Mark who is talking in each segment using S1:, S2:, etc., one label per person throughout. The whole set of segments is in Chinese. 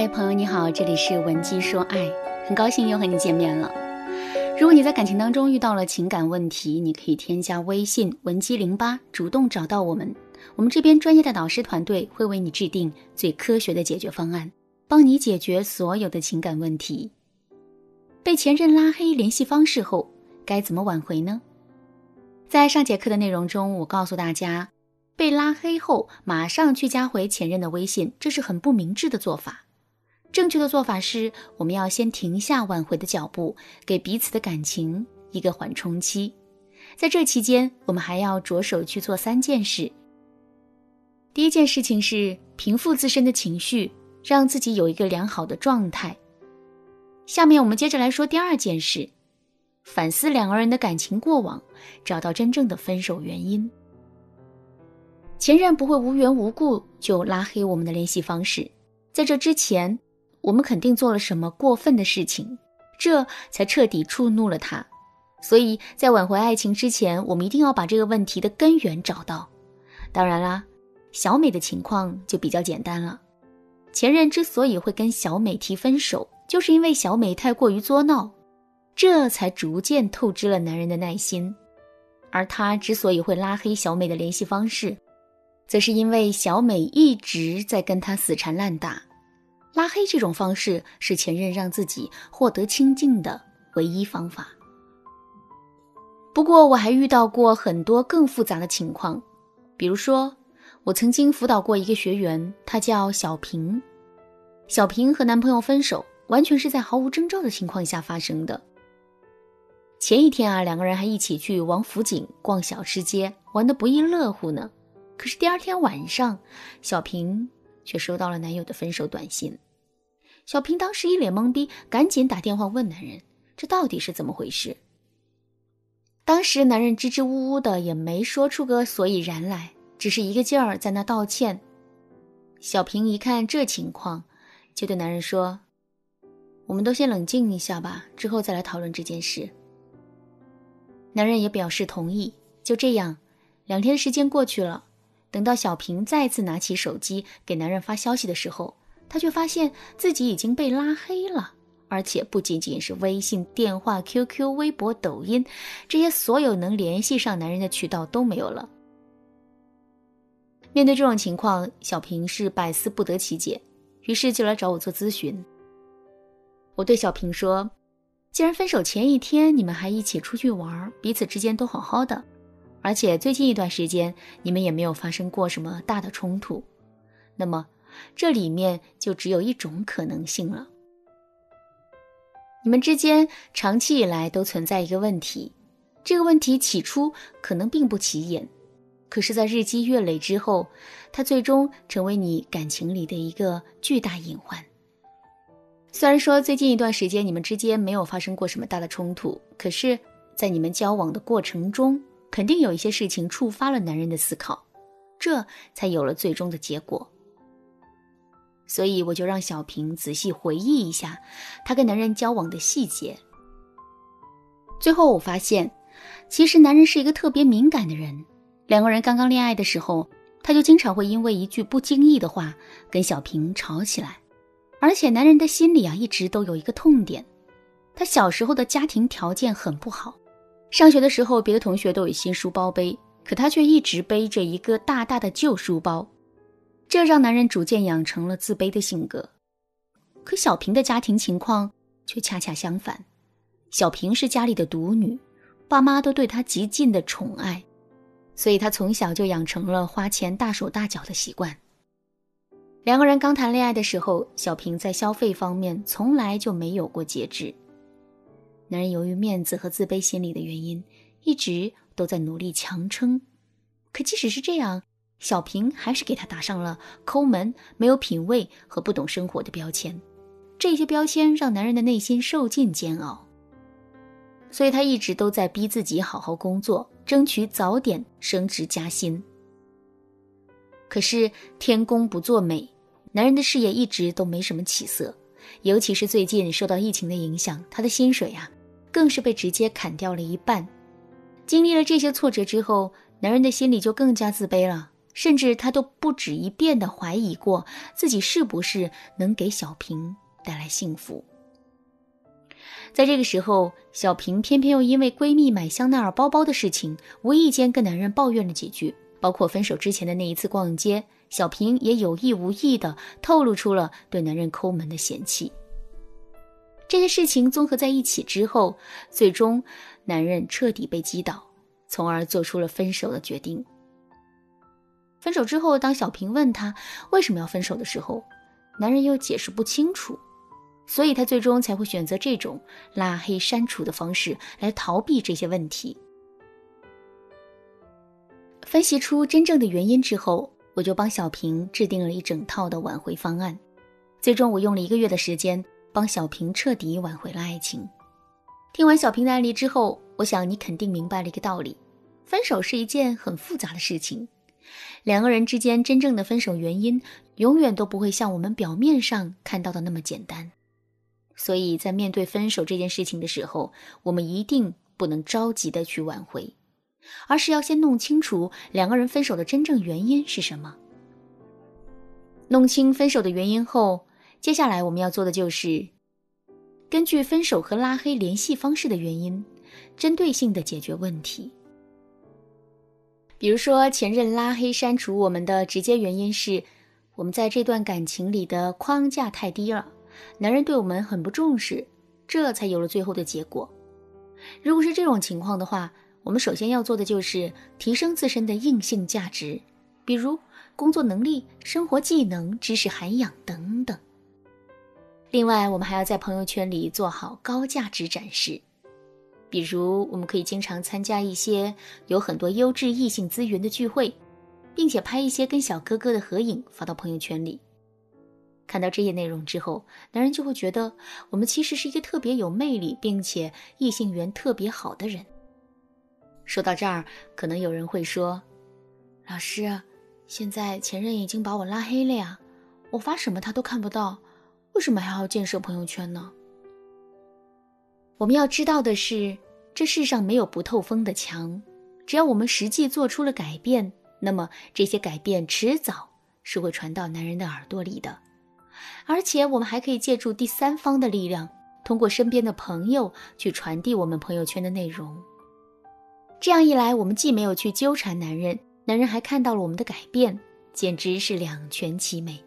S1: 嗨，朋友你好，这里是文姬说爱，很高兴又和你见面了。如果你在感情当中遇到了情感问题，你可以添加微信文姬零八，主动找到我们，我们这边专业的导师团队会为你制定最科学的解决方案，帮你解决所有的情感问题。被前任拉黑联系方式后，该怎么挽回呢？在上节课的内容中，我告诉大家，被拉黑后马上去加回前任的微信，这是很不明智的做法。正确的做法是，我们要先停下挽回的脚步，给彼此的感情一个缓冲期。在这期间，我们还要着手去做三件事。第一件事情是平复自身的情绪，让自己有一个良好的状态。下面我们接着来说第二件事，反思两个人的感情过往，找到真正的分手原因。前任不会无缘无故就拉黑我们的联系方式，在这之前。我们肯定做了什么过分的事情，这才彻底触怒了他。所以在挽回爱情之前，我们一定要把这个问题的根源找到。当然啦，小美的情况就比较简单了。前任之所以会跟小美提分手，就是因为小美太过于作闹，这才逐渐透支了男人的耐心。而他之所以会拉黑小美的联系方式，则是因为小美一直在跟他死缠烂打。拉黑这种方式是前任让自己获得清静的唯一方法。不过，我还遇到过很多更复杂的情况，比如说，我曾经辅导过一个学员，她叫小平。小平和男朋友分手，完全是在毫无征兆的情况下发生的。前一天啊，两个人还一起去王府井逛小吃街，玩得不亦乐乎呢。可是第二天晚上，小平却收到了男友的分手短信。小平当时一脸懵逼，赶紧打电话问男人：“这到底是怎么回事？”当时男人支支吾吾的，也没说出个所以然来，只是一个劲儿在那道歉。小平一看这情况，就对男人说：“我们都先冷静一下吧，之后再来讨论这件事。”男人也表示同意。就这样，两天时间过去了，等到小平再次拿起手机给男人发消息的时候。他却发现自己已经被拉黑了，而且不仅仅是微信、电话、QQ、微博、抖音这些所有能联系上男人的渠道都没有了。面对这种情况，小平是百思不得其解，于是就来找我做咨询。我对小平说：“既然分手前一天你们还一起出去玩，彼此之间都好好的，而且最近一段时间你们也没有发生过什么大的冲突，那么……”这里面就只有一种可能性了。你们之间长期以来都存在一个问题，这个问题起初可能并不起眼，可是，在日积月累之后，它最终成为你感情里的一个巨大隐患。虽然说最近一段时间你们之间没有发生过什么大的冲突，可是，在你们交往的过程中，肯定有一些事情触发了男人的思考，这才有了最终的结果。所以我就让小平仔细回忆一下她跟男人交往的细节。最后我发现，其实男人是一个特别敏感的人。两个人刚刚恋爱的时候，他就经常会因为一句不经意的话跟小平吵起来。而且男人的心里啊，一直都有一个痛点。他小时候的家庭条件很不好，上学的时候别的同学都有新书包背，可他却一直背着一个大大的旧书包。这让男人逐渐养成了自卑的性格，可小平的家庭情况却恰恰相反。小平是家里的独女，爸妈都对她极尽的宠爱，所以她从小就养成了花钱大手大脚的习惯。两个人刚谈恋爱的时候，小平在消费方面从来就没有过节制。男人由于面子和自卑心理的原因，一直都在努力强撑。可即使是这样，小平还是给他打上了抠门、没有品味和不懂生活的标签，这些标签让男人的内心受尽煎熬。所以他一直都在逼自己好好工作，争取早点升职加薪。可是天公不作美，男人的事业一直都没什么起色，尤其是最近受到疫情的影响，他的薪水呀，更是被直接砍掉了一半。经历了这些挫折之后，男人的心里就更加自卑了。甚至他都不止一遍的怀疑过自己是不是能给小平带来幸福。在这个时候，小平偏偏又因为闺蜜买香奈儿包包的事情，无意间跟男人抱怨了几句，包括分手之前的那一次逛街，小平也有意无意的透露出了对男人抠门的嫌弃。这些事情综合在一起之后，最终男人彻底被击倒，从而做出了分手的决定。分手之后，当小平问他为什么要分手的时候，男人又解释不清楚，所以他最终才会选择这种拉黑删除的方式来逃避这些问题。分析出真正的原因之后，我就帮小平制定了一整套的挽回方案。最终，我用了一个月的时间帮小平彻底挽回了爱情。听完小平的案例之后，我想你肯定明白了一个道理：分手是一件很复杂的事情。两个人之间真正的分手原因，永远都不会像我们表面上看到的那么简单。所以在面对分手这件事情的时候，我们一定不能着急的去挽回，而是要先弄清楚两个人分手的真正原因是什么。弄清分手的原因后，接下来我们要做的就是根据分手和拉黑联系方式的原因，针对性的解决问题。比如说，前任拉黑删除我们的直接原因是，我们在这段感情里的框架太低了，男人对我们很不重视，这才有了最后的结果。如果是这种情况的话，我们首先要做的就是提升自身的硬性价值，比如工作能力、生活技能、知识涵养等等。另外，我们还要在朋友圈里做好高价值展示。比如，我们可以经常参加一些有很多优质异性资源的聚会，并且拍一些跟小哥哥的合影发到朋友圈里。看到这些内容之后，男人就会觉得我们其实是一个特别有魅力，并且异性缘特别好的人。说到这儿，可能有人会说：“老师，现在前任已经把我拉黑了呀，我发什么他都看不到，为什么还要建设朋友圈呢？”我们要知道的是，这世上没有不透风的墙，只要我们实际做出了改变，那么这些改变迟早是会传到男人的耳朵里的。而且，我们还可以借助第三方的力量，通过身边的朋友去传递我们朋友圈的内容。这样一来，我们既没有去纠缠男人，男人还看到了我们的改变，简直是两全其美。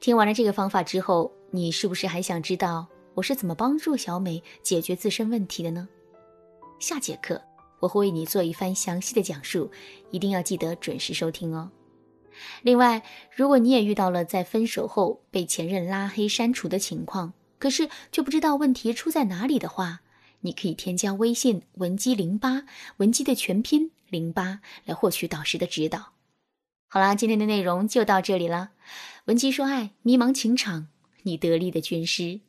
S1: 听完了这个方法之后，你是不是还想知道？我是怎么帮助小美解决自身问题的呢？下节课我会为你做一番详细的讲述，一定要记得准时收听哦。另外，如果你也遇到了在分手后被前任拉黑删除的情况，可是却不知道问题出在哪里的话，你可以添加微信文姬零八，文姬的全拼零八，来获取导师的指导。好啦，今天的内容就到这里了。文姬说爱，迷茫情场，你得力的军师。